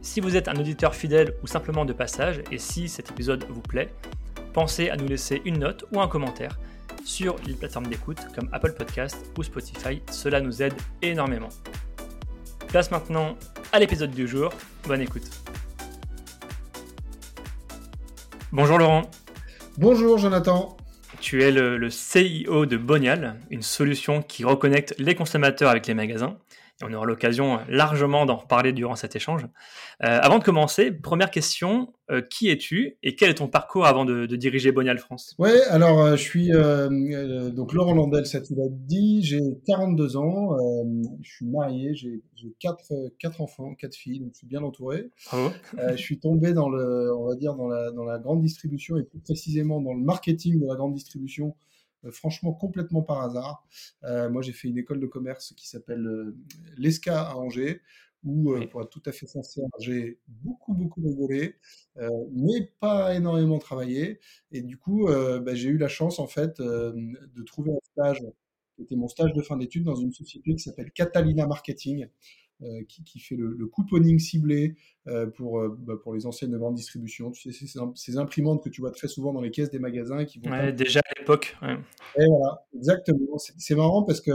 Si vous êtes un auditeur fidèle ou simplement de passage, et si cet épisode vous plaît, pensez à nous laisser une note ou un commentaire sur les plateformes d'écoute comme Apple Podcast ou Spotify, cela nous aide énormément. Place maintenant à l'épisode du jour, bonne écoute. Bonjour Laurent. Bonjour Jonathan. Tu es le, le CIO de Bonial, une solution qui reconnecte les consommateurs avec les magasins on aura l'occasion largement d'en reparler durant cet échange. Euh, avant de commencer, première question, euh, qui es-tu et quel est ton parcours avant de, diriger Bonial France? Oui, alors euh, je suis donc Laurent Landel, ça tu l'as dit, j'ai 42 ans, je suis marié, j'ai quatre, quatre enfants, quatre filles, donc je suis bien entouré. je suis tombé dans le, on va dire dans la, dans la grande distribution et plus précisément dans le marketing de la grande distribution euh, franchement complètement par hasard. Euh, moi, j'ai fait une école de commerce qui s'appelle euh, l'ESCA à Angers, où, pour être tout à fait sincère, j'ai beaucoup, beaucoup rigolé, mais pas énormément travaillé. Et du coup, bah, j'ai eu la chance, en fait, de trouver un stage, qui était mon stage de fin d'études, dans une société qui s'appelle Catalina Marketing, euh, qui, fait le, couponing ciblé euh, pour, euh, bah, pour les enseignes de grande distribution. Tu sais, ces, imprimantes que tu vois très souvent dans les caisses des magasins. Qui vont déjà à l'époque. Et voilà, exactement. C'est marrant parce que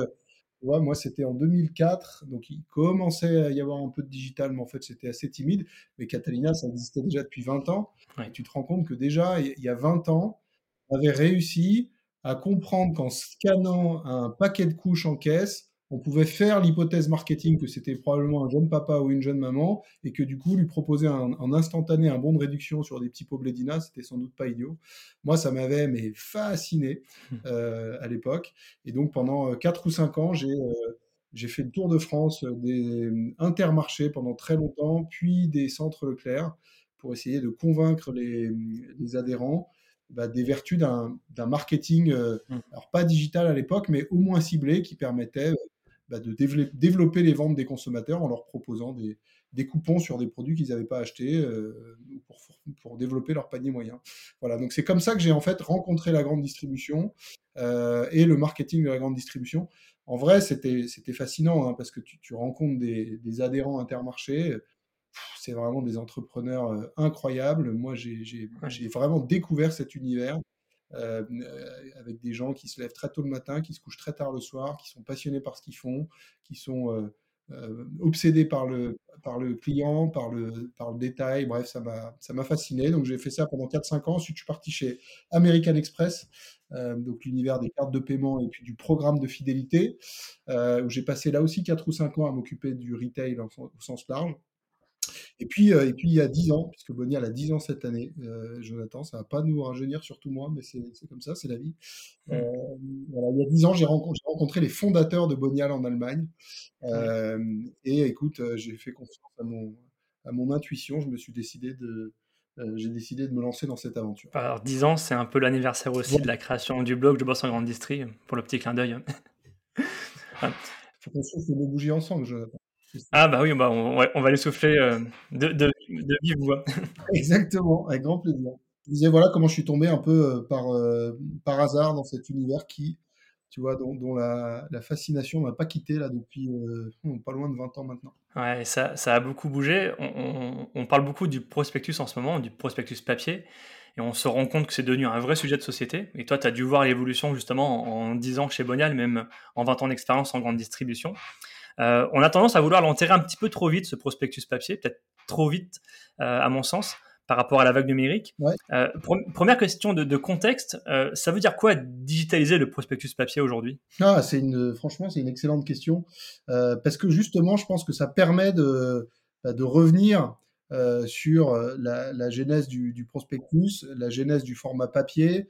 moi, c'était en 2004, donc il commençait à y avoir un peu de digital, mais en fait, c'était assez timide. Mais Catalina, ça existait déjà depuis 20 ans. Et tu te rends compte que déjà, il y a 20 ans, on avait réussi à comprendre qu'en scannant un paquet de couches en caisse, on pouvait faire l'hypothèse marketing que c'était probablement un jeune papa ou une jeune maman et que du coup lui proposer en instantané un bon de réduction sur des petits pots blédina, c'était sans doute pas idiot. Moi, ça m'avait mais fasciné mmh. euh, à l'époque et donc pendant 4 euh, ou 5 ans, j'ai euh, j'ai fait le tour de France des intermarchés pendant très longtemps, puis des centres Leclerc pour essayer de convaincre les, les adhérents bah, des vertus d'un marketing, mmh. alors pas digital à l'époque, mais au moins ciblé, qui permettait bah, de développer les ventes des consommateurs en leur proposant des, coupons sur des produits qu'ils n'avaient pas achetés euh, pour, développer leur panier moyen. Voilà, donc c'est comme ça que j'ai en fait rencontré la grande distribution euh, et le marketing de la grande distribution. En vrai, c'était fascinant hein, parce que tu, rencontres des, des, adhérents intermarchés. C'est vraiment des entrepreneurs euh, incroyables. Moi, j'ai vraiment découvert cet univers. Euh, euh, avec des gens qui se lèvent très tôt le matin, qui se couchent très tard le soir, qui sont passionnés par ce qu'ils font, qui sont euh, obsédés par le, par le client, par le, par le détail. Bref, ça m'a fasciné. Donc, j'ai fait ça pendant 4-5 ans. Ensuite, je suis parti chez American Express, donc l'univers des cartes de paiement et puis du programme de fidélité, où j'ai passé là aussi 4 ou 5 ans à m'occuper du retail au sens large. Et puis, euh, et puis il y a 10 ans, puisque Bonial a 10 ans cette année, euh, Jonathan, ça va pas nous rajeunir, surtout moi, mais c'est comme ça, c'est la vie. Mmh. Euh, voilà, il y a 10 ans, j'ai rencontré, rencontré, les fondateurs de Bonial en Allemagne. et écoute, j'ai fait confiance à mon, à mon intuition, je me suis décidé de, j'ai décidé de me lancer dans cette aventure. Alors, 10 ans, c'est un peu l'anniversaire aussi de la création du blog Je bosse en grande distri, pour le petit clin d'œil. Il faut qu'on souffle nos bougies ensemble, Jonathan. Ah bah oui, bah on, on va les souffler euh, de, de, de, vive voix. Exactement, avec grand plaisir. Je disais voilà comment je suis tombé un peu euh, par, euh, par hasard dans cet univers qui, tu vois, dont, dont la, la, fascination m'a pas quitté là depuis pas loin de 20 ans maintenant. Ouais, ça, ça a beaucoup bougé. On, on, parle beaucoup du prospectus en ce moment, du prospectus papier, et on se rend compte que c'est devenu un vrai sujet de société. Et toi, tu as dû voir l'évolution justement en, en 10 ans chez Bonial, même en 20 ans d'expérience en grande distribution. Euh, on a tendance à vouloir l'enterrer un petit peu trop vite, ce prospectus papier, peut-être trop vite, euh, à mon sens, par rapport à la vague numérique. Euh, première question de, contexte, ça veut dire quoi digitaliser le prospectus papier aujourd'hui? Ah, c'est une, Franchement, c'est une excellente question, parce que justement, je pense que ça permet de, bah, de revenir sur la, genèse du, du, prospectus, la genèse du format papier,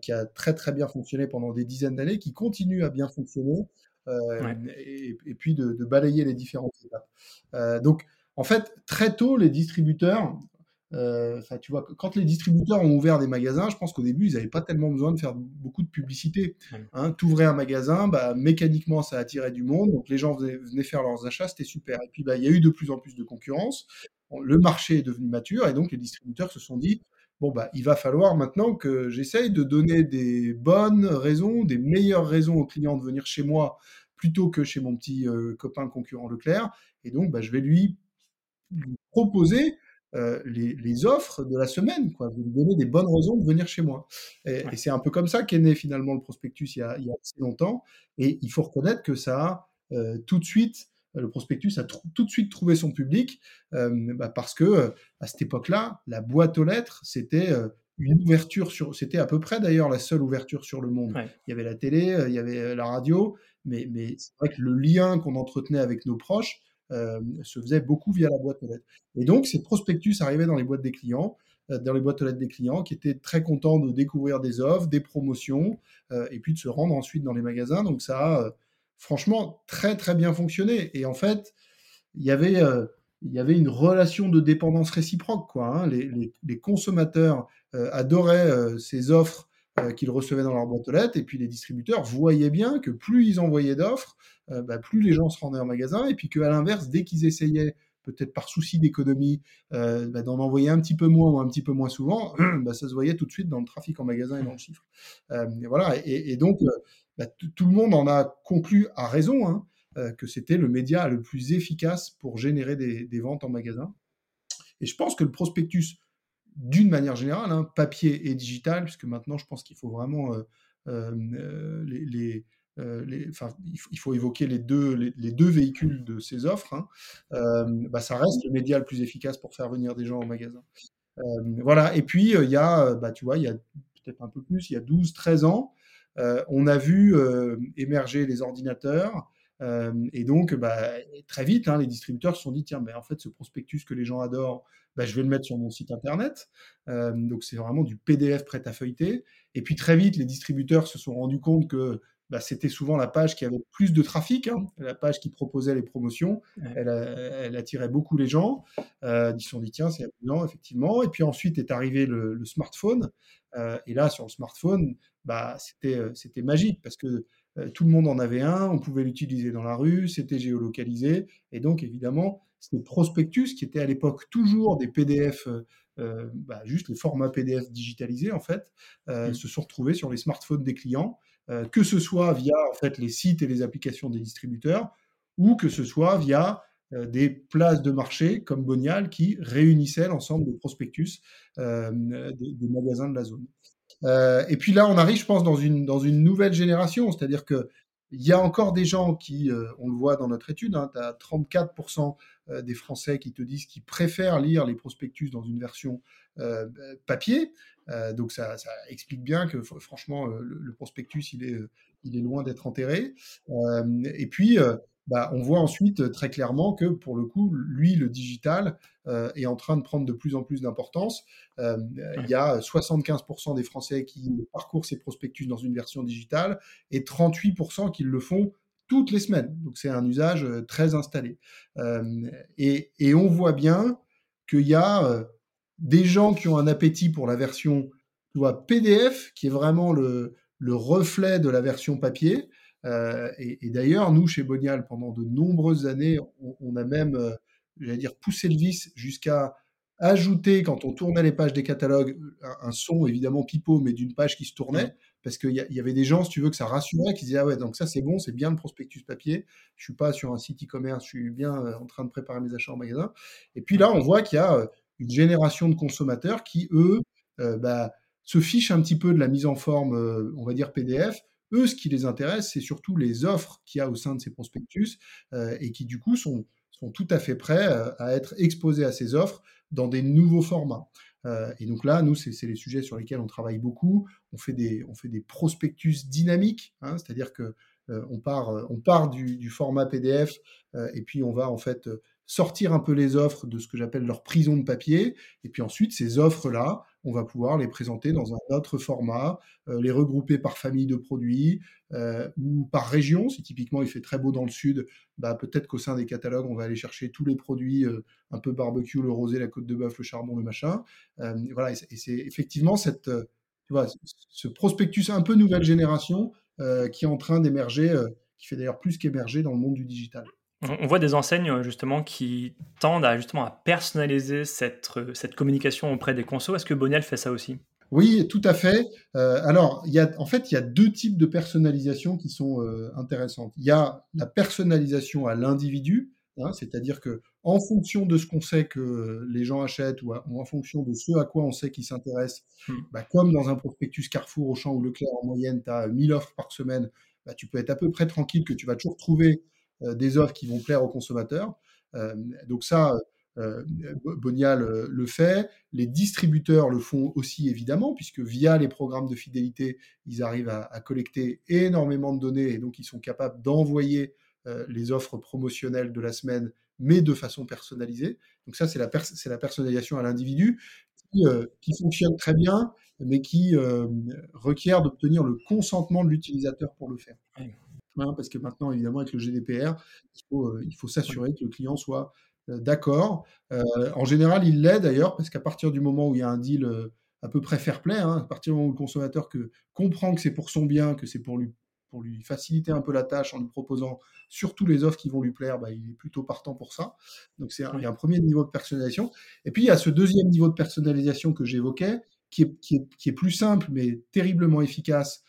qui a très très bien fonctionné pendant des dizaines d'années, qui continue à bien fonctionner, euh, et, puis de, balayer les différentes étapes. Euh, donc, en fait, très tôt, les distributeurs Enfin, tu vois, quand les distributeurs ont ouvert des magasins, je pense qu'au début, ils n'avaient pas tellement besoin de faire beaucoup de publicité. Hein, T'ouvrais un magasin, bah, mécaniquement, ça attirait du monde, donc les gens venaient, faire leurs achats, c'était super. Et puis, bah, il y a eu de plus en plus de concurrence. Le marché est devenu mature, et donc les distributeurs se sont dit, bon, bah, il va falloir maintenant que j'essaye de donner des bonnes raisons, des meilleures raisons aux clients de venir chez moi plutôt que chez mon petit euh, copain concurrent Leclerc. Et donc, bah, je vais lui, proposer euh, les, offres de la semaine, quoi. Je vais lui donner des bonnes raisons de venir chez moi. Et, c'est un peu comme ça qu'est né finalement le prospectus il y, a, assez longtemps. Et il faut reconnaître que ça a euh, tout de suite le prospectus a tout de suite trouvé son public bah, parce que à cette époque-là, la boîte aux lettres, c'était une ouverture sur, c'était à peu près d'ailleurs la seule ouverture sur le monde. Il y avait la télé, il y avait la radio, mais, mais c'est vrai que le lien qu'on entretenait avec nos proches se faisait beaucoup via la boîte aux lettres. Et donc, ces prospectus arrivaient dans les boîtes des clients, dans les boîtes aux lettres des clients, qui étaient très contents de découvrir des offres, des promotions, et puis de se rendre ensuite dans les magasins. Donc, ça a franchement très très bien fonctionné. Et en fait, il y avait, euh, il y avait une relation de dépendance réciproque. Quoi, hein. les, consommateurs euh, adoraient euh, ces offres qu'ils recevaient dans leur boîte aux lettres, et puis les distributeurs voyaient bien que plus ils envoyaient d'offres, bah, plus les gens se rendaient en magasin, et puis qu'à l'inverse, dès qu'ils essayaient peut-être par souci d'économie, bah, d'en envoyer un petit peu moins ou un petit peu moins souvent, bah, ça se voyait tout de suite dans le trafic en magasin et dans le chiffre. et voilà. Et, donc, bah, tout le monde en a conclu à raison hein, euh, que c'était le média le plus efficace pour générer des, ventes en magasin. Et je pense que le prospectus, d'une manière générale, hein, papier et digital, puisque maintenant je pense qu'il faut vraiment euh, euh, les, il faut évoquer les deux, les, deux véhicules de ces offres, hein, bah, ça reste le média le plus efficace pour faire venir des gens au magasin. voilà, et puis il y a, bah, tu vois, il y a peut-être un peu plus, il y a 12, 13 ans, on a vu euh, émerger les ordinateurs. Euh, et donc, bah, très vite, hein, les distributeurs se sont dit, tiens, ben, en fait, ce prospectus que les gens adorent, bah, je vais le mettre sur mon site internet. donc, c'est vraiment du PDF prêt à feuilleter. Et puis, très vite, les distributeurs se sont rendus compte que bah, c'était souvent la page qui avait plus de trafic, hein. la page qui proposait les promotions. Elle, attirait beaucoup les gens. ils se sont dit, tiens, c'est amusant, effectivement. Et puis ensuite est arrivé le, smartphone. Et là, sur le smartphone, bah, c'était, c'était magique parce que tout le monde en avait un, on pouvait l'utiliser dans la rue, c'était géolocalisé. Et donc, évidemment, ces prospectus, qui étaient à l'époque toujours des PDF, bah, juste les formats PDF digitalisés, en fait, mmh. se sont retrouvés sur les smartphones des clients. Euh, que ce soit via en fait les sites et les applications des distributeurs, ou que ce soit via euh, des places de marché comme Bonial qui réunissaient l'ensemble des prospectus euh, des, magasins de la zone. et puis là, on arrive, je pense, dans une, dans une nouvelle génération, c'est-à-dire que il y a encore des gens qui, on le voit dans notre étude, hein, tu as 34% des Français qui te disent qu'ils préfèrent lire les prospectus dans une version papier. Euh, donc ça, explique bien que franchement, euh, le, prospectus, il est, euh, il est loin d'être enterré. et puis, bah, on voit ensuite très clairement que pour le coup, lui, le digital est en train de prendre de plus en plus d'importance. il y a 75% des Français qui parcourent ces prospectus dans une version digitale et 38% qui le font toutes les semaines. Donc c'est un usage très installé. Et, on voit bien qu'il y a des gens qui ont un appétit pour la version tu PDF, qui est vraiment le, reflet de la version papier. Euh, et, d'ailleurs, nous, chez Bonial, pendant de nombreuses années, on, a même, euh, j'allais dire, poussé le vis jusqu'à ajouter, quand on tournait les pages des catalogues, un, son évidemment pipeau, mais d'une page qui se tournait, parce qu'il y, avait des gens, si tu veux, que ça rassurait, qui disaient ah ouais, donc ça c'est bon, c'est bien le prospectus papier. Je suis pas sur un site e-commerce, je suis bien euh, en train de préparer mes achats en magasin. Et puis là, on voit qu'il y a une génération de consommateurs qui, eux, euh, bah, se fichent un petit peu de la mise en forme, on va dire PDF. Eux, ce qui les intéresse, c'est surtout les offres qu'il y a au sein de ces prospectus euh, et qui, du coup, sont, sont tout à fait prêts à être exposés à ces offres dans des nouveaux formats. et donc là, nous, c'est les sujets sur lesquels on travaille beaucoup. On fait des, on fait des prospectus dynamiques, hein, c'est-à-dire que on part, on part du, du format PDF et puis on va en fait sortir un peu les offres de ce que j'appelle leur prison de papier. Et puis ensuite, ces offres-là, on va pouvoir les présenter dans un autre format, les regrouper par famille de produits ou par région. Si typiquement il fait très beau dans le sud, bah, peut-être qu'au sein des catalogues, on va aller chercher tous les produits un peu barbecue, le rosé, la côte de bœuf, le charbon, le machin. voilà, et c'est effectivement cette, tu vois, ce prospectus un peu nouvelle génération qui est en train d'émerger, qui fait d'ailleurs plus qu'émerger dans le monde du digital. On voit des enseignes justement qui tendent à justement à personnaliser cette, cette communication auprès des consos. Est-ce que Bonial fait ça aussi? Oui, tout à fait. Euh, alors, il y a, en fait, il y a deux types de personnalisation qui sont euh, intéressantes. Il y a la personnalisation à l'individu, hein, c'est-à-dire que en fonction de ce qu'on sait que les gens achètent ou, en fonction de ce à quoi on sait qu'ils s'intéressent, hmm. bah, comme dans un prospectus Carrefour, Auchan ou Leclerc en moyenne, tu as 1000 offres par semaine, bah, tu peux être à peu près tranquille que tu vas toujours trouver euh, des offres qui vont plaire aux consommateurs. Euh, donc ça, euh, Bonial le fait, les distributeurs le font aussi évidemment, puisque via les programmes de fidélité, ils arrivent à, collecter énormément de données et donc ils sont capables d'envoyer les offres promotionnelles de la semaine, mais de façon personnalisée. Donc ça, c'est la, personnalisation à l'individu qui, fonctionne très bien, mais qui requiert d'obtenir le consentement de l'utilisateur pour le faire. Hein, parce que maintenant, évidemment, avec le GDPR, il faut, euh, il faut s'assurer que le client soit euh, d'accord. Euh, en général, il l'est d'ailleurs, parce qu'à partir du moment où il y a un deal à peu près fair play, hein, à partir du moment où le consommateur que, comprend que c'est pour son bien, que c'est pour lui, pour lui faciliter un peu la tâche en lui proposant surtout les offres qui vont lui plaire, bah, il est plutôt partant pour ça. Donc, c'est y a un premier niveau de personnalisation. Et puis, il y a ce deuxième niveau de personnalisation que j'évoquais, qui est, qui, est, qui est, plus simple, mais terriblement efficace,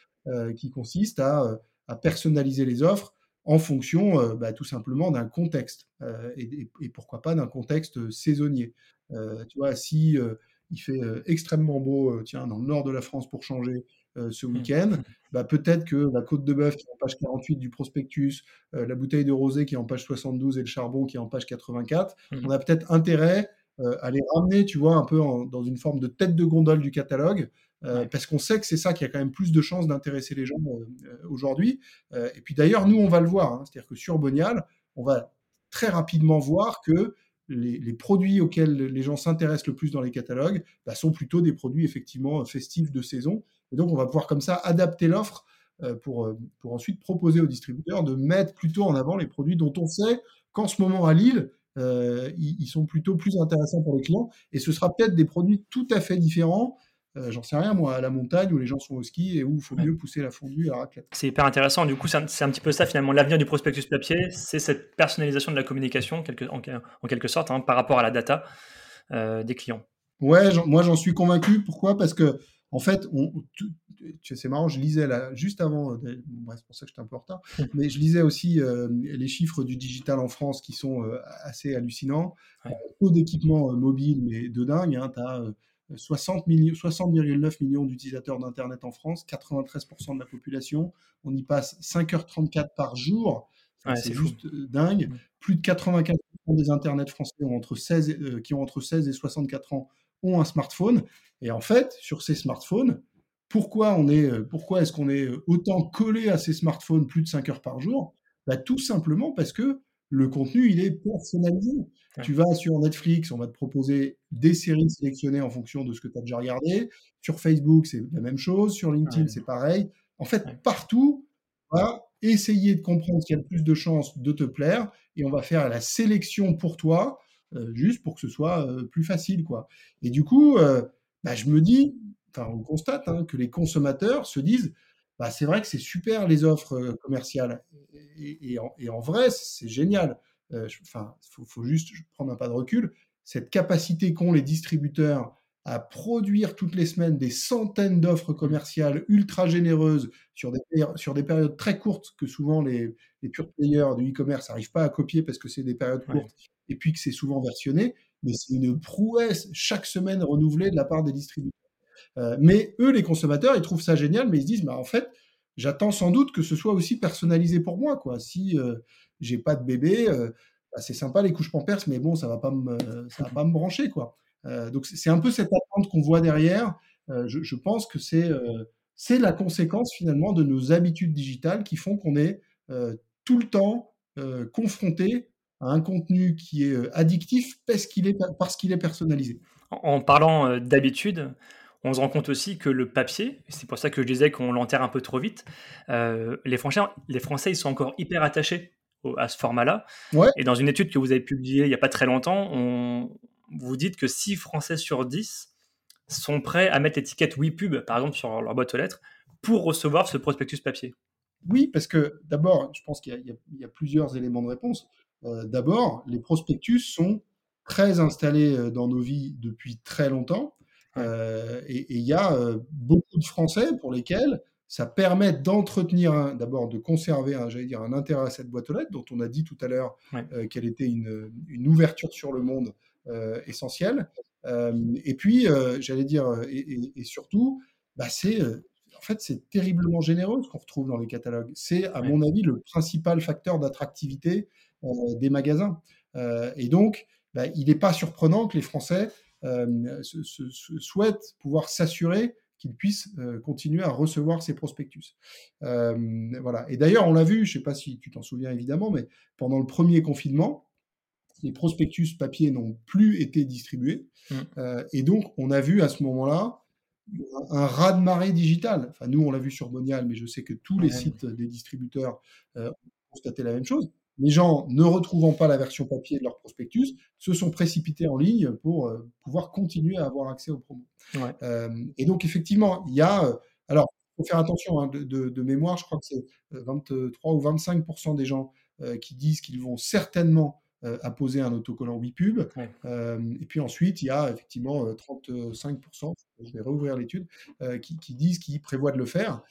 qui consiste à à personnaliser les offres en fonction euh, bah, tout simplement d'un contexte euh, et, pourquoi pas d'un contexte saisonnier. Euh, tu vois, si il fait extrêmement beau, tiens, dans le nord de la France pour changer ce mmh. week-end, bah, peut-être que la côte de bœuf qui est en page 48 du prospectus, la bouteille de rosé qui est en page 72 et le charbon qui est en page 84, mmh. on a peut-être intérêt à les ramener, tu vois, un peu dans une forme de tête de gondole du catalogue euh, parce qu'on sait que c'est ça qui a quand même plus de chances d'intéresser les gens euh, euh, aujourd'hui. et puis d'ailleurs, nous, on va le voir. Hein. C'est-à-dire que sur Bonial, on va très rapidement voir que les, produits auxquels les gens s'intéressent le plus dans les catalogues bah, sont plutôt des produits effectivement festifs de saison. Et donc, on va pouvoir comme ça adapter l'offre pour, pour ensuite proposer aux distributeurs de mettre plutôt en avant les produits dont on sait qu'en ce moment à Lille, ils, sont plutôt plus intéressants pour les clients. Et ce sera peut-être des produits tout à fait différents euh, j'en sais rien, moi, à la montagne où les gens sont au ski et où il faut mieux pousser la fondue à la raclette. C'est hyper intéressant. Du coup, c'est un, petit peu ça, finalement, l'avenir du prospectus papier, c'est cette personnalisation de la communication, en, quelque sorte, hein, par rapport à la data euh, des clients. Ouais, moi, j'en suis convaincu. Pourquoi? Parce que, en fait, c'est marrant, je lisais là, juste avant, euh, c'est pour ça que j'étais un peu en retard, mais je lisais aussi les chiffres du digital en France qui sont assez hallucinants. Ouais. Peu d'équipements mobiles, mais de dingue. Hein, tu as 60,9 millions, millions d'utilisateurs d'Internet en France, 93% de la population. On y passe 5h34 par jour. c'est juste euh, dingue. Plus de 95% des Internets français ont entre 16, euh, qui ont entre 16 et 64 ans ont un smartphone. Et en fait, sur ces smartphones, pourquoi, on est, euh, pourquoi est-ce qu'on est autant collé à ces smartphones plus de 5 heures par jour? Bah, Tout simplement parce que le contenu, il est personnalisé. Tu vas sur Netflix, on va te proposer des séries sélectionnées en fonction de ce que tu as déjà regardé. Sur Facebook, c'est la même chose. Sur LinkedIn, c'est pareil. En fait, partout, on va essayer de comprendre ce qui a le plus de chances de te plaire et on va faire la sélection pour toi, euh, juste pour que ce soit euh, plus facile. quoi. Et du coup, euh, bah, je me dis, enfin, on constate hein, que les consommateurs se disent bah, c'est vrai que c'est super les offres commerciales. Et, en, vrai, c'est génial. Enfin, il faut, juste prendre un pas de recul. Cette capacité qu'ont les distributeurs à produire toutes les semaines des centaines d'offres commerciales ultra généreuses sur des, sur des périodes très courtes que souvent les, les pure players du e-commerce n'arrivent pas à copier parce que c'est des périodes courtes et puis que c'est souvent versionné, mais c'est une prouesse chaque semaine renouvelée de la part des distributeurs. Euh, mais eux, les consommateurs, ils trouvent ça génial, mais ils se disent, bah, en fait, j'attends sans doute que ce soit aussi personnalisé pour moi. Si euh, j'ai pas de bébé, euh, bah, c'est sympa les couches pampers, mais bon, ça va pas me, ça va pas me brancher. Quoi. donc c'est un peu cette attente qu'on voit derrière. Je, je, pense que c'est c'est la conséquence finalement de nos habitudes digitales qui font qu'on est tout le temps confronté à un contenu qui est addictif parce qu'il est, parce qu'il est personnalisé. En parlant d'habitude, on se rend compte aussi que le papier, c'est pour ça que je disais qu'on l'enterre un peu trop vite, euh, les, Français, les Français, ils sont encore hyper attachés à ce format-là. Et dans une étude que vous avez publiée il n'y a pas très longtemps, on, vous dites que 6 Français sur 10 sont prêts à mettre l'étiquette WePub, par exemple, sur leur boîte aux lettres, pour recevoir ce prospectus papier. Oui, parce que d'abord, je pense qu'il y, a plusieurs éléments de réponse. Euh, d'abord, les prospectus sont très installés euh, dans nos vies depuis très longtemps. Euh, et il y a beaucoup de Français pour lesquels ça permet d'entretenir, d'abord de conserver, j'allais dire, un intérêt à cette boîte aux lettres, dont on a dit tout à l'heure qu'elle était une, ouverture sur le monde essentielle. et puis, j'allais dire, et, surtout, bah, c'est en fait, c'est terriblement généreux ce qu'on retrouve dans les catalogues. C'est, à mon avis, le principal facteur d'attractivité des magasins. et donc, bah, il n'est pas surprenant que les Français euh, souhaitent pouvoir s'assurer qu'ils puissent euh, continuer à recevoir ces prospectus. Euh, voilà. Et d'ailleurs, on l'a vu, je ne sais pas si tu t'en souviens évidemment, mais pendant le premier confinement, les prospectus papier n'ont plus été distribués. Mmh. et donc, on a vu à ce moment-là un raz-de-marée digital. Enfin, nous, on l'a vu sur Monial, mais je sais que tous les sites des distributeurs ont constaté la même chose les gens, ne retrouvant pas la version papier de leur prospectus, se sont précipités en ligne pour euh, pouvoir continuer à avoir accès aux promos. Euh, et donc, effectivement, il y a. Euh, alors, il faut faire attention, hein, de, mémoire, je crois que c'est 23 ou 25% des gens qui disent qu'ils vont certainement apposer un autocollant WePub. et puis ensuite, il y a effectivement 35%, je vais réouvrir l'étude, qui, qui, disent qu'ils prévoient de le faire.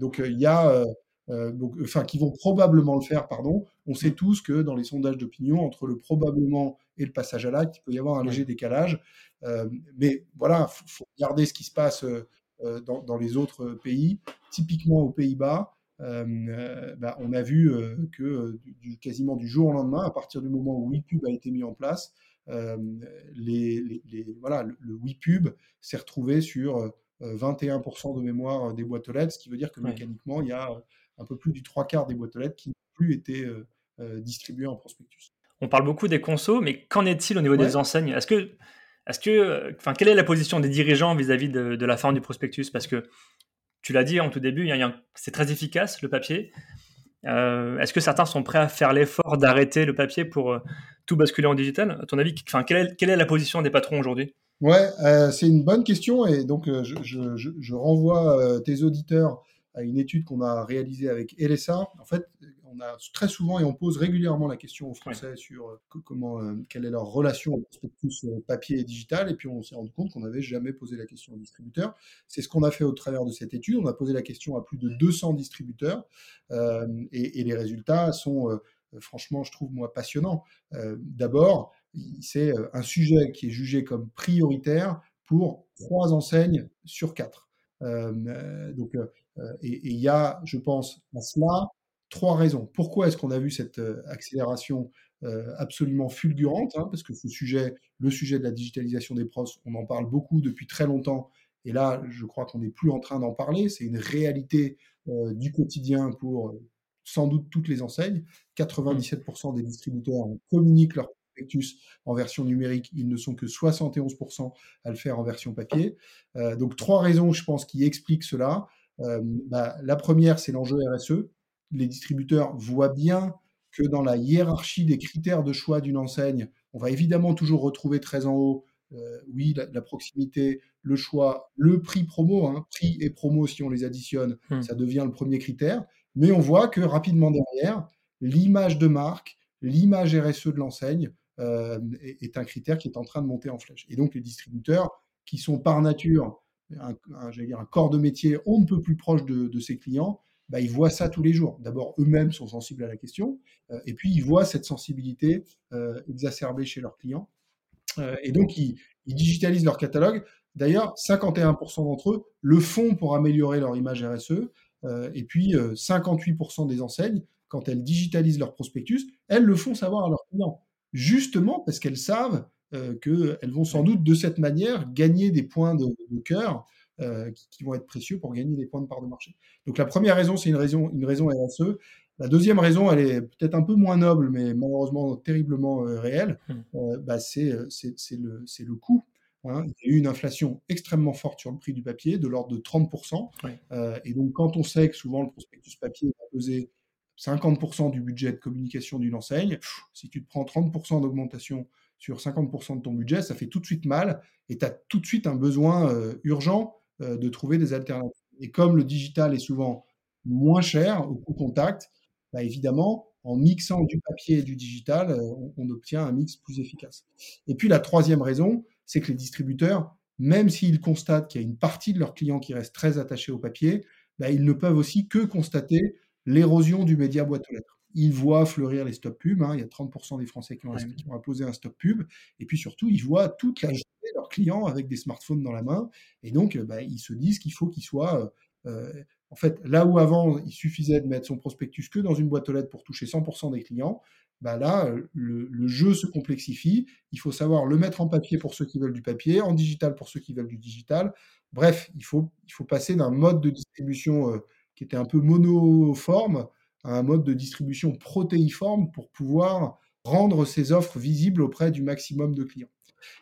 donc il y a euh, donc, enfin, qui vont probablement le faire, pardon. On sait tous que dans les sondages d'opinion, entre le probablement et le passage à l'acte, il peut y avoir un léger décalage. Euh, mais voilà, il faut, regarder ce qui se passe euh, dans, les autres pays. Typiquement aux Pays-Bas, bah, on a vu que du, quasiment du jour au lendemain, à partir du moment où WePub a été mis en place, les, voilà, le, le WePub s'est retrouvé sur 21% de mémoire des boîtes aux lettres, ce qui veut dire que mécaniquement, il y a un peu plus du trois quarts des boîtes aux lettres qui n'ont plus été euh, euh, distribuées en prospectus. On parle beaucoup des consos, mais qu'en est-il au niveau des enseignes? Est-ce que, est-ce que, enfin, quelle est la position des dirigeants vis-à-vis de, la forme du prospectus? Parce que tu l'as dit en tout début, c'est très efficace le papier. Euh, est-ce que certains sont prêts à faire l'effort d'arrêter le papier pour tout basculer en digital? À ton avis, enfin, quelle, est, quelle est la position des patrons aujourd'hui? Ouais, c'est une bonne question et donc je, je, je renvoie tes auditeurs à une étude qu'on a réalisée avec LSA. En fait, on a très souvent et on pose régulièrement la question aux Français sur euh, comment, euh, quelle est leur relation au prospectus euh, papier et digital. Et puis on s'est rendu compte qu'on n'avait jamais posé la question aux distributeurs. C'est ce qu'on a fait au travers de cette étude. On a posé la question à plus de 200 distributeurs et, les résultats sont franchement, je trouve, moi, passionnants. D'abord, c'est un sujet qui est jugé comme prioritaire pour trois enseignes sur quatre. donc, et il y a, je pense, à cela trois raisons. Pourquoi est-ce qu'on a vu cette euh, accélération euh, absolument fulgurante hein, Parce que ce sujet, le sujet de la digitalisation des pros, on en parle beaucoup depuis très longtemps. Et là, je crois qu'on n'est plus en train d'en parler. C'est une réalité du quotidien pour sans doute toutes les enseignes. 97% des distributeurs communiquent leur prospectus en version numérique. Ils ne sont que 71% à le faire en version papier. donc, trois raisons, je pense, qui expliquent cela. Euh, bah, la première, c'est l'enjeu RSE. Les distributeurs voient bien que dans la hiérarchie des critères de choix d'une enseigne, on va évidemment toujours retrouver très en haut, euh, oui, la, proximité, le choix, le prix promo, hein, prix et promo, si on les additionne, hmm. ça devient le premier critère. Mais on voit que rapidement derrière, l'image de marque, l'image RSE de l'enseigne euh, est, est, un critère qui est en train de monter en flèche. Et donc les distributeurs, qui sont par nature un, corps de métier on ne peut plus proche de, ses clients, bah, ils voient ça tous les jours. D'abord, eux-mêmes sont sensibles à la question, euh, et puis ils voient cette sensibilité euh, exacerbée chez leurs clients. Euh, et donc, ils, digitalisent leur catalogue. D'ailleurs, 51% d'entre eux le font pour améliorer leur image RSE, et puis 58% des enseignes, quand elles digitalisent leur prospectus, elles le font savoir à leurs clients, justement parce qu'elles savent qu'elles vont sans doute de cette manière gagner des points de, cœur euh, qui, vont être précieux pour gagner des points de part de marché. Donc la première raison, c'est une raison, une raison RSE. La deuxième raison, elle est peut-être un peu moins noble, mais malheureusement terriblement euh, réelle, mmh. bah, c'est le, le coût. Hein. Il y a eu une inflation extrêmement forte sur le prix du papier, de l'ordre de 30%. Euh, et donc, quand on sait que souvent le prospectus papier va peser 50% du budget de communication d'une enseigne, si tu te prends 30% d'augmentation sur 50% de ton budget, ça fait tout de suite mal et tu as tout de suite un besoin euh, urgent euh, de trouver des alternatives. Et comme le digital est souvent moins cher au coût contact, bah évidemment, en mixant du papier et du digital, on, on, obtient un mix plus efficace. Et puis la troisième raison, c'est que les distributeurs, même s'ils constatent qu'il y a une partie de leurs clients qui restent très attachés au papier, bah, ils ne peuvent aussi que constater l'érosion du média boîte aux lettres. Ils voient fleurir les stop pubs, hein. il y a 30% des Français qui ont, qui ont, imposé un stop pub, et puis surtout, ils voient toute la journée leurs clients avec des smartphones dans la main, et donc bah, ils se disent qu'il faut qu'ils soient... Euh, en fait, là où avant, il suffisait de mettre son prospectus que dans une boîte aux lettres pour toucher 100% des clients, bah là, le, jeu se complexifie. Il faut savoir le mettre en papier pour ceux qui veulent du papier, en digital pour ceux qui veulent du digital. Bref, il faut, il faut passer d'un mode de distribution euh, qui était un peu monoforme à un mode de distribution protéiforme pour pouvoir rendre ces offres visibles auprès du maximum de clients.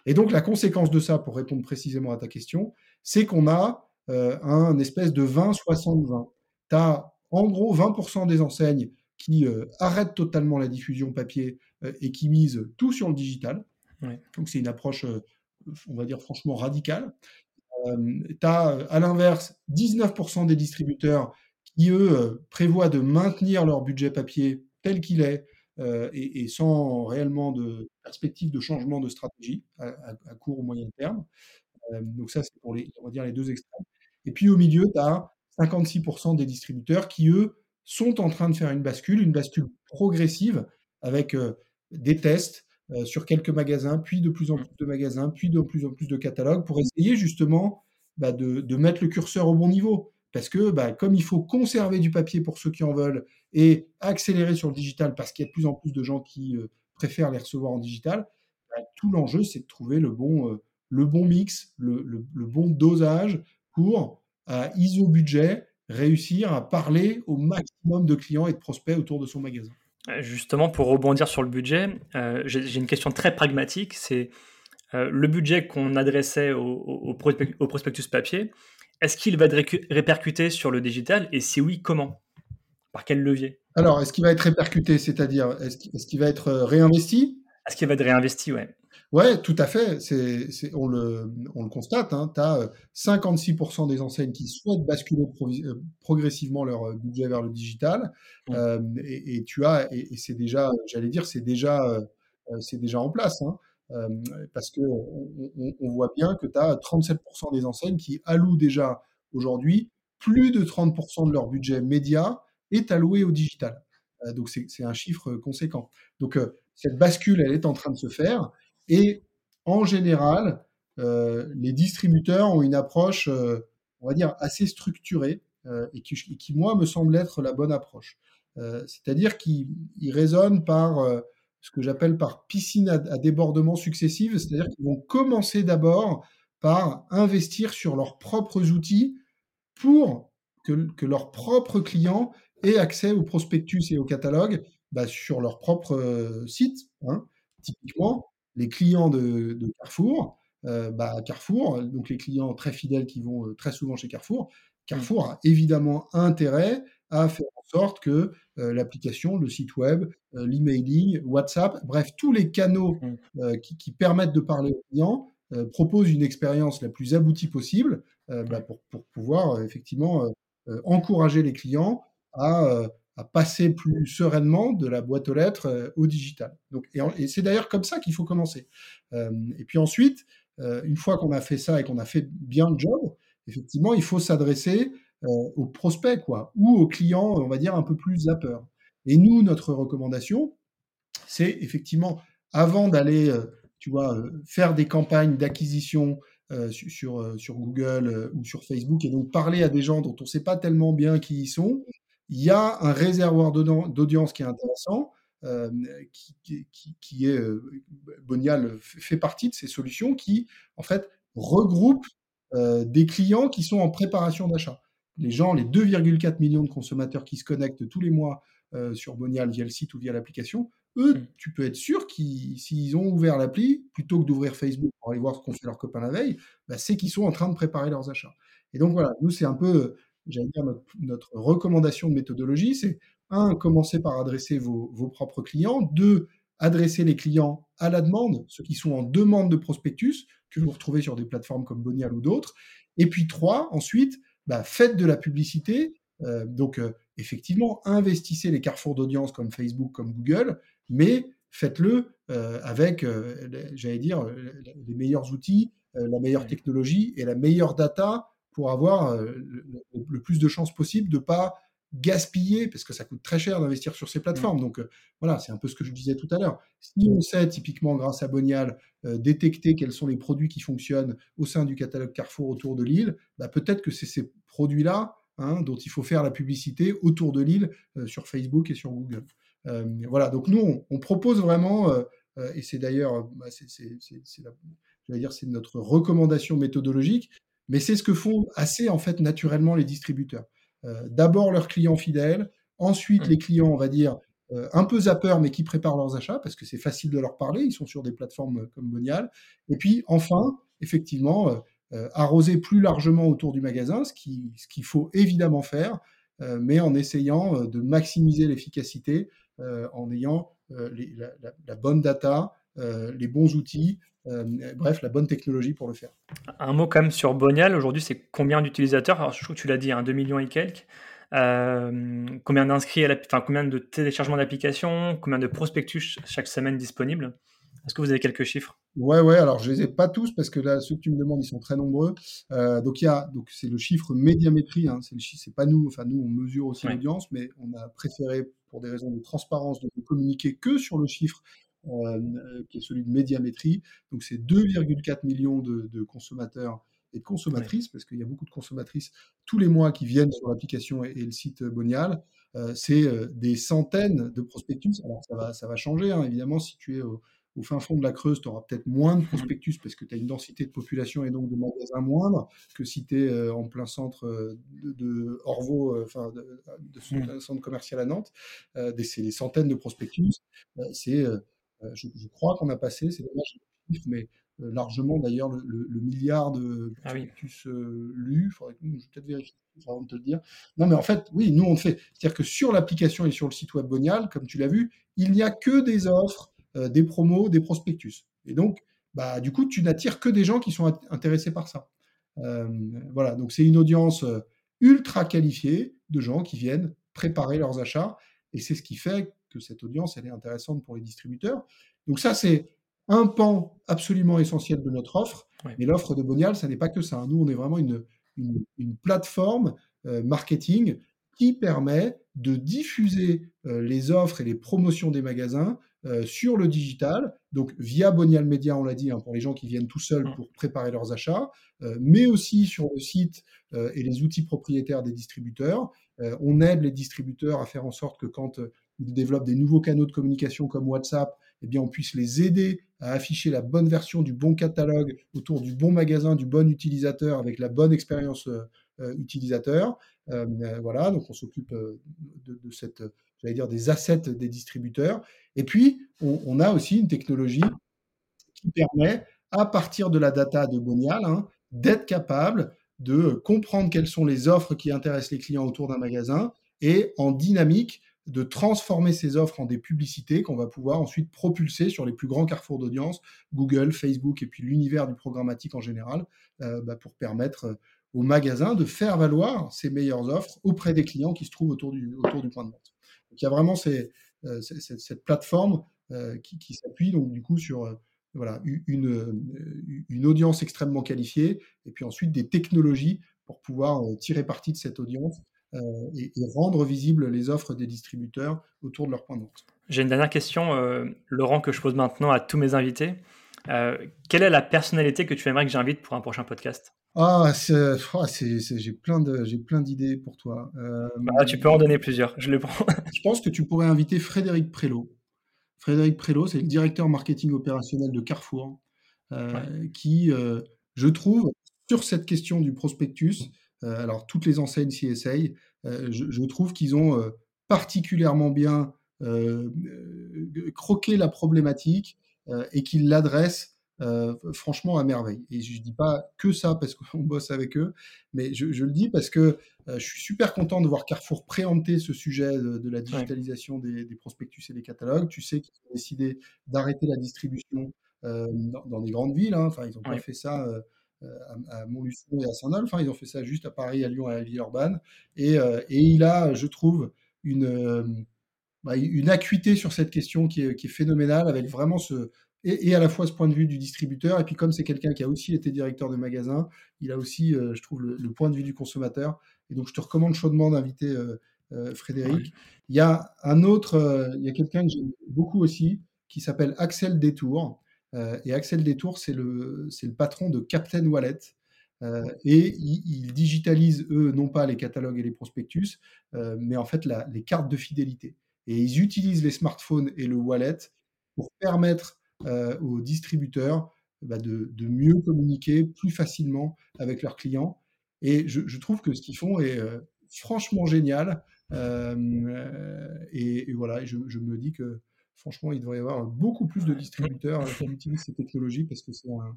Et donc, la conséquence de ça, pour répondre précisément à ta question, c'est qu'on a euh, un espèce de 20-60-20. Tu as en gros 20% des enseignes qui euh, arrête totalement la diffusion papier euh, et qui mise tout sur le digital. Donc c'est une approche, on va dire franchement radicale. tu as à l'inverse 19% des distributeurs qui, eux, prévoient de maintenir leur budget papier tel qu'il est et, sans réellement de perspective de changement de stratégie à, court ou moyen terme. donc ça, c'est pour les, on va dire les deux extrêmes. Et puis au milieu, tu as 56% des distributeurs qui, eux, sont en train de faire une bascule, une bascule progressive avec euh, des tests euh, sur quelques magasins, puis de plus en plus de magasins, puis de plus en plus de catalogues pour essayer justement bah, de, mettre le curseur au bon niveau. Parce que bah, comme il faut conserver du papier pour ceux qui en veulent et accélérer sur le digital parce qu'il y a de plus en plus de gens qui euh, préfèrent les recevoir en digital, bah, tout l'enjeu c'est de trouver le bon, le bon mix, le, le bon dosage pour à ISO budget réussir à parler au maximum de clients et de prospects autour de son magasin. Euh, justement, pour rebondir sur le budget, euh, j'ai une question très pragmatique. C'est euh, le budget qu'on adressait au, prospectus papier, est-ce qu'il va être répercuté sur le digital Et si oui, comment? Par quel levier? Alors, est-ce qu'il va être répercuté C'est-à-dire, est-ce qu'il va être réinvesti? Est-ce qu'il va être réinvesti, ouais. Ouais, tout à fait. C'est, on, le, on le constate. Hein. Tu as 56% des enseignes qui souhaitent basculer euh, progressivement leur euh, budget vers le digital. Euh, et, tu as, et, c'est déjà, j'allais dire, c'est déjà, c'est déjà en place. Hein. Parce que on, voit bien que tu as 37% des enseignes qui allouent déjà aujourd'hui plus de 30% de leur budget média est alloué au digital. donc c'est, un chiffre conséquent. Donc cette bascule, elle est en train de se faire. Et en général, euh, les distributeurs ont une approche, euh, on va dire, assez structurée euh, et, qui, qui, moi, me semble être la bonne approche. C'est-à-dire qu'ils raisonnent par ce que j'appelle par piscine à, débordement successive, c'est-à-dire qu'ils vont commencer d'abord par investir sur leurs propres outils pour que, que leurs propres clients aient accès au prospectus et au catalogue bah, sur leur propre site. Hein. Typiquement, les clients de, Carrefour, euh, bah, Carrefour, donc les clients très fidèles qui vont euh, très souvent chez Carrefour, Carrefour a évidemment intérêt à faire en sorte que euh, l'application, le site web, l'emailing, WhatsApp, bref, tous les canaux mmh. qui, permettent de parler aux clients proposent une expérience la plus aboutie possible bah, pour, pour, pouvoir effectivement encourager les clients à à passer plus sereinement de la boîte aux lettres euh, au digital. Donc, et, c'est d'ailleurs comme ça qu'il faut commencer. Euh, et puis ensuite, euh, une fois qu'on a fait ça et qu'on a fait bien le job, effectivement, il faut s'adresser aux prospects, quoi, ou aux clients, on va dire, un peu plus zapper. Et nous, notre recommandation, c'est effectivement, avant d'aller, tu vois, faire des campagnes d'acquisition sur, sur Google ou sur Facebook, et donc parler à des gens dont on ne sait pas tellement bien qui ils sont, il y a un réservoir d'audience qui est intéressant, euh, qui, est euh, Bonial fait partie de ces solutions qui en fait regroupent euh, des clients qui sont en préparation d'achat. Les gens, les 2,4 millions de consommateurs qui se connectent tous les mois sur Bonial via le site ou via l'application, eux, Mmh. tu peux être sûr qu'ils s'ils ont ouvert l'appli, plutôt que d'ouvrir Facebook pour aller voir ce qu'ont fait leurs copains la veille, bah, c'est qu'ils sont en train de préparer leurs achats. Et donc voilà, nous, c'est un peu, j'allais dire notre notre recommandation de méthodologie, c'est 1, commencer par adresser vos vos propres clients. 2, adresser les clients à la demande, ceux qui sont en demande de prospectus, que vous retrouvez sur des plateformes comme Bonial ou d'autres. Et puis 3, ensuite, bah, faites de la publicité. Heu, donc, heu, effectivement, investissez les carrefours d'audience comme Facebook, comme Google, mais faites-le, heu, avec, j'allais dire, les meilleurs outils, la meilleure technologie et la meilleure data pour avoir, le le le plus de chances possible de pas gaspiller, parce que ça coûte très cher d'investir sur ces plateformes. Donc, heu, voilà, c'est un peu ce que je disais tout à l'heure. Si on sait typiquement grâce à Bonial, heu, détecter quels sont les produits qui fonctionnent au sein du catalogue Carrefour autour de Lille, bah, peut-être que c'est ces produits-là, hein, dont il faut faire la publicité autour de Lille, heu, sur Facebook et sur Google. Voilà, donc nous, on on propose vraiment, et c'est d'ailleurs, bah, c'est notre recommandation méthodologique, mais c'est ce que font assez, en fait, naturellement les distributeurs. Heu, d'abord leurs clients fidèles, ensuite Mmh. les clients, on va dire, heu, un peu zappeurs, mais qui préparent leurs achats parce que c'est facile de leur parler, ils sont sur des plateformes, heu, comme Bonial. Et puis enfin, effectivement, arroser plus largement autour du magasin, ce qui ce qu'il faut évidemment faire, mais en essayant, de maximiser l'efficacité, en ayant, les la bonne data, les bons outils, hem, bref, la bonne technologie pour le faire. Un mot quand même sur Bonial, aujourd'hui, c'est combien d'utilisateurs? Alors je trouve que tu l'as dit, hein, 2 000 000 et quelques. Hem, combien d'inscrits enfin combien de téléchargements d'applications? Combien de prospectus chaque semaine disponibles? Est-ce que vous avez quelques chiffres? Ouais, ouais, alors je les ai pas tous parce que là, ceux que tu me demandes, ils sont très nombreux. Donc il y a donc c'est le chiffre médiamétrie, hein, c'est le chiffre c'est pas nous, enfin nous, on mesure aussi Ouais. l'audience, mais on a préféré, pour des raisons de transparence, de ne communiquer que sur le chiffre, qui est celui de médiamétrie. Donc c'est 2,4 millions de de consommateurs et de consommatrices, parce qu'il y a beaucoup de consommatrices tous les mois qui viennent sur l'application et et le site, heu, Bonial. C'est, des centaines de prospectus. Alors ça va ça va changer, hein, évidemment, si tu es au au fin fond de la Creuse, tu auras peut-être moins de Mmh prospectus parce que tu as une densité de population et donc de magasins moindre que si tu es, en plein centre, de de Orvaux, enfin de de Mmh. centre commercial à Nantes. C'est des centaines de prospectus. C'est, je je crois qu'on a passé, c'est dommage, mais heu, largement d'ailleurs le le le milliard de Ah oui. prospectus, heu, lus. Faudrait que je vais peut-être vérifier avant de te le dire. Non, mais en fait, oui, nous on le fait. C'est-à-dire que sur l'application et sur le site web Bonial, comme tu l'as vu, il n'y a que des offres euh, des promos, des prospectus. Et donc, bah, du coup, tu n'attires que des gens qui sont intéressés par ça. Euh, voilà, donc c'est une audience euh, ultra qualifiée de gens qui viennent préparer leurs achats. Et c'est ce qui fait que cette audience, elle est intéressante pour les distributeurs. Donc ça, c'est un pan absolument essentiel de notre offre. Mais l'offre de Bonial, ça n'est pas que ça. Nous, on est vraiment une, une, une plateforme euh, marketing qui permet de diffuser euh, les offres et les promotions des magasins euh, sur le digital, donc via Bonial Media, on l'a dit, hein, pour les gens qui viennent tout seuls Mmh. pour préparer leurs achats, mais aussi sur le site et les outils propriétaires des distributeurs. On aide les distributeurs à faire en sorte que quand euh, ils développent des nouveaux canaux de communication comme WhatsApp, eh bien, on puisse les aider à afficher la bonne version du bon catalogue autour du bon magasin, du bon utilisateur, avec la bonne expérience euh, utilisateur. Euh, voilà, donc on s'occupe de, cette, j'allais dire, des assets des distributeurs. Et puis, on, on, a aussi une technologie qui permet, à partir de la data de Bonial, hein, d'être capable de comprendre quelles sont les offres qui intéressent les clients autour d'un magasin et en dynamique de transformer ces offres en des publicités qu'on va pouvoir ensuite propulser sur les plus grands carrefours d'audience, Google, Facebook et puis l'univers du programmatique en général, euh, bah pour permettre aux magasins de faire valoir ces meilleures offres auprès des clients qui se trouvent autour du, autour du point de vente. Donc il y a vraiment ces, euh, cette, cette, plateforme euh, qui, qui s'appuie donc du coup sur euh, voilà, une, une, audience extrêmement qualifiée et puis ensuite des technologies pour pouvoir tirer parti de cette audience euh, et, et, rendre visibles les offres des distributeurs autour de leur point de vente. J'ai une dernière question, euh, Laurent, que je pose maintenant à tous mes invités. Euh, quelle est la personnalité que tu aimerais que j'invite pour un prochain podcast? Ah, oh, j'ai plein de, j'ai plein d'idées pour toi. Euh... Ah, tu peux en donner plusieurs. Je le prends. je pense que tu pourrais inviter Frédéric Prélot. Frédéric Prélot, c'est le directeur marketing opérationnel de Carrefour, euh, ouais. qui, euh, je trouve, sur cette question du prospectus, euh, alors toutes les enseignes s'y essayent, je, je, trouve qu'ils ont particulièrement bien croquer la problématique et qu'il l'adresse franchement à merveille. Et je ne dis pas que ça parce qu'on bosse avec eux, mais je, le dis parce que je suis super content de voir Carrefour préempter ce sujet de, la digitalisation des, prospectus et des catalogues. Tu sais qu'ils ont décidé d'arrêter la distribution dans, des grandes villes. Hein. Enfin, ils n'ont pas fait ça à, Montluçon et à Saint-Nolf. Enfin, ils ont fait ça juste à Paris, à Lyon et à Villeurbanne. Et, et il a, je trouve, une, bah, une acuité sur cette question qui est, qui est phénoménale, avec vraiment ce, et, à la fois ce point de vue du distributeur, et puis comme c'est quelqu'un qui a aussi été directeur de magasin, il a aussi, euh, je trouve, le, point de vue du consommateur. Et donc, je te recommande chaudement d'inviter euh, euh, Frédéric. Il y a un autre, il y a quelqu'un que j'aime beaucoup aussi, qui s'appelle Axel Détour. Et Axel Détour, c'est le, c'est le patron de Captain Wallet. et ils, digitalisent, eux, non pas les catalogues et les prospectus, mais en fait les cartes de fidélité. Et ils utilisent les smartphones et le wallet pour permettre euh, aux distributeurs bah, de, mieux communiquer plus facilement avec leurs clients. Et je, trouve que ce qu'ils font est euh, franchement génial. Euh, et, voilà, je, me dis que franchement, il devrait y avoir beaucoup plus de distributeurs qui utilisent ces technologies parce que c'est un,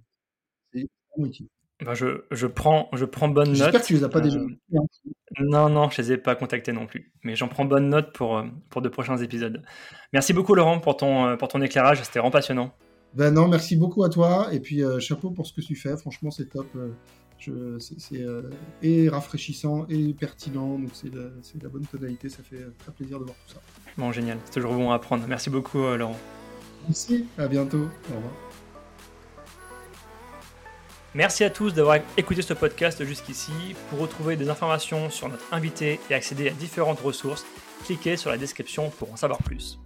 utile. Ben je, je, prends, je prends bonne note. J'espère que tu les as pas déjà. Non, non, je les ai pas contactés non plus. Mais j'en prends bonne note pour, euh, pour de prochains épisodes. Merci beaucoup, Laurent, pour ton, euh, pour ton éclairage. C'était vraiment passionnant. Ben non, merci beaucoup à toi. Et puis, euh, chapeau pour ce que tu fais. Franchement, c'est top. C'est et rafraîchissant et pertinent. Donc, c'est la, la, bonne tonalité. Ça fait très plaisir de voir tout ça. Bon, génial. C'est toujours bon à apprendre. Merci beaucoup, Laurent. Merci. À bientôt. Au revoir. Merci à tous d'avoir écouté ce podcast jusqu'ici. Pour retrouver des informations sur notre invité et accéder à différentes ressources, cliquez sur la description pour en savoir plus.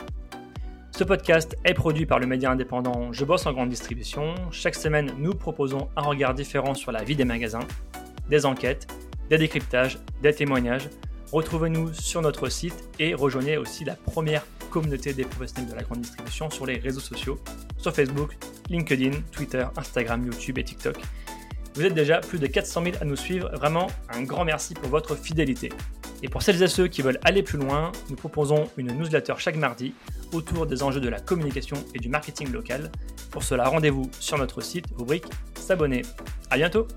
Ce podcast est produit par le média indépendant Je bosse en grande distribution. Chaque semaine, nous proposons un regard différent sur la vie des magasins, des enquêtes, des décryptages, des témoignages. Retrouvez-nous sur notre site et rejoignez aussi la première communauté des professionnels de la grande distribution sur les réseaux sociaux, sur Facebook, LinkedIn, Twitter, Instagram, YouTube et TikTok. Vous êtes déjà plus de 400 000 à nous suivre, vraiment un grand merci pour votre fidélité. Et pour celles et ceux qui veulent aller plus loin, nous proposons une newsletter chaque mardi autour des enjeux de la communication et du marketing local. Pour cela, rendez-vous sur notre site, rubrique S'abonner. À bientôt!